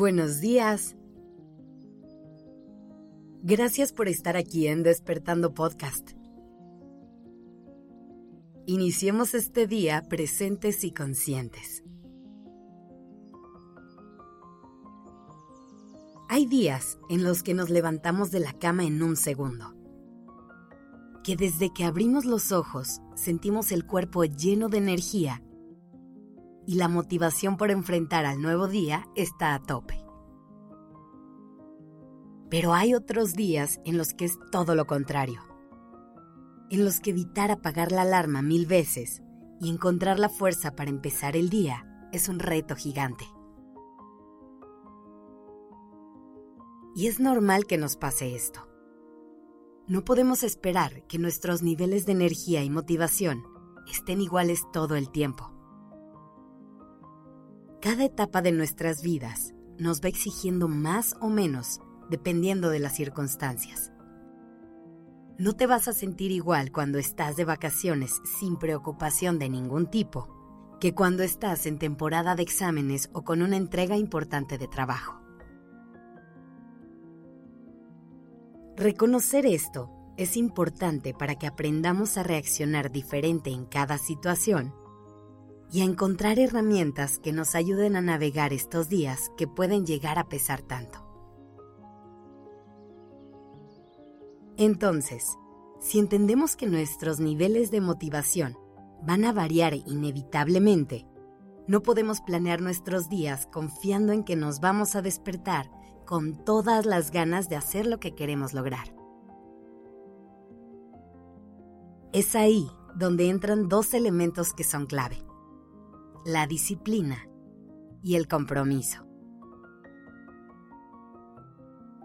Buenos días. Gracias por estar aquí en Despertando Podcast. Iniciemos este día presentes y conscientes. Hay días en los que nos levantamos de la cama en un segundo. Que desde que abrimos los ojos sentimos el cuerpo lleno de energía y la motivación por enfrentar al nuevo día está a tope. Pero hay otros días en los que es todo lo contrario, en los que evitar apagar la alarma mil veces y encontrar la fuerza para empezar el día es un reto gigante. Y es normal que nos pase esto. No podemos esperar que nuestros niveles de energía y motivación estén iguales todo el tiempo. Cada etapa de nuestras vidas nos va exigiendo más o menos dependiendo de las circunstancias. No te vas a sentir igual cuando estás de vacaciones sin preocupación de ningún tipo que cuando estás en temporada de exámenes o con una entrega importante de trabajo. Reconocer esto es importante para que aprendamos a reaccionar diferente en cada situación y a encontrar herramientas que nos ayuden a navegar estos días que pueden llegar a pesar tanto. Entonces, si entendemos que nuestros niveles de motivación van a variar inevitablemente, no podemos planear nuestros días confiando en que nos vamos a despertar con todas las ganas de hacer lo que queremos lograr. Es ahí donde entran dos elementos que son clave la disciplina y el compromiso.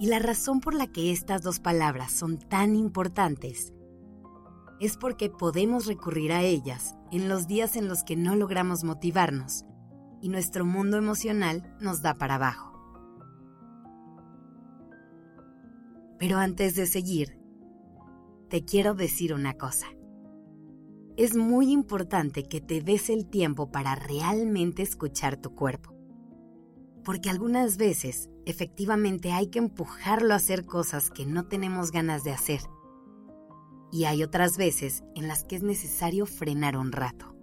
Y la razón por la que estas dos palabras son tan importantes es porque podemos recurrir a ellas en los días en los que no logramos motivarnos y nuestro mundo emocional nos da para abajo. Pero antes de seguir, te quiero decir una cosa es muy importante que te des el tiempo para realmente escuchar tu cuerpo. Porque algunas veces efectivamente hay que empujarlo a hacer cosas que no tenemos ganas de hacer. Y hay otras veces en las que es necesario frenar un rato.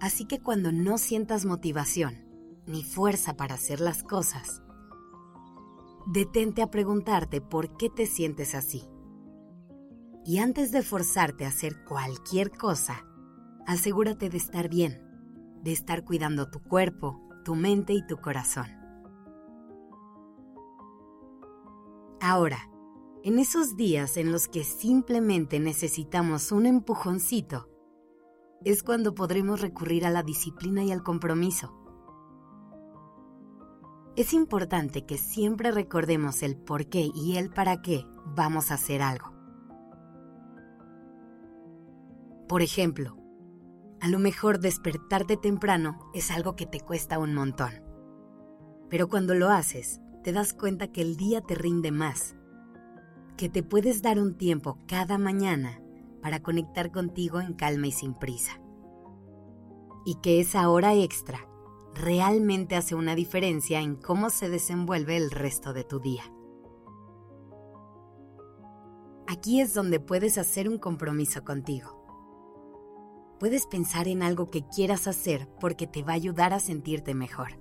Así que cuando no sientas motivación ni fuerza para hacer las cosas, detente a preguntarte por qué te sientes así y antes de forzarte a hacer cualquier cosa, asegúrate de estar bien, de estar cuidando tu cuerpo, tu mente y tu corazón. Ahora, en esos días en los que simplemente necesitamos un empujoncito, es cuando podremos recurrir a la disciplina y al compromiso. Es importante que siempre recordemos el por qué y el para qué vamos a hacer algo. Por ejemplo, a lo mejor despertarte temprano es algo que te cuesta un montón. Pero cuando lo haces, te das cuenta que el día te rinde más, que te puedes dar un tiempo cada mañana para conectar contigo en calma y sin prisa. Y que esa hora extra realmente hace una diferencia en cómo se desenvuelve el resto de tu día. Aquí es donde puedes hacer un compromiso contigo puedes pensar en algo que quieras hacer porque te va a ayudar a sentirte mejor.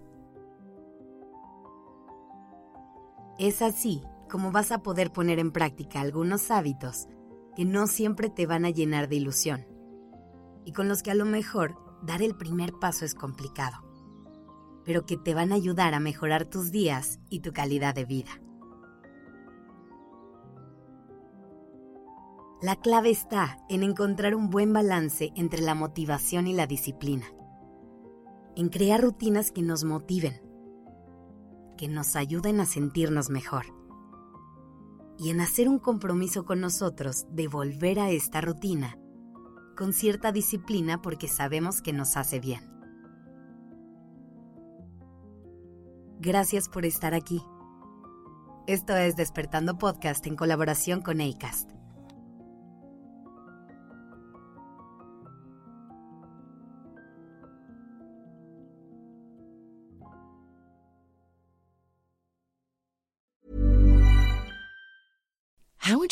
Es así como vas a poder poner en práctica algunos hábitos que no siempre te van a llenar de ilusión y con los que a lo mejor dar el primer paso es complicado, pero que te van a ayudar a mejorar tus días y tu calidad de vida. La clave está en encontrar un buen balance entre la motivación y la disciplina. En crear rutinas que nos motiven, que nos ayuden a sentirnos mejor. Y en hacer un compromiso con nosotros de volver a esta rutina con cierta disciplina porque sabemos que nos hace bien. Gracias por estar aquí. Esto es Despertando Podcast en colaboración con ACAST.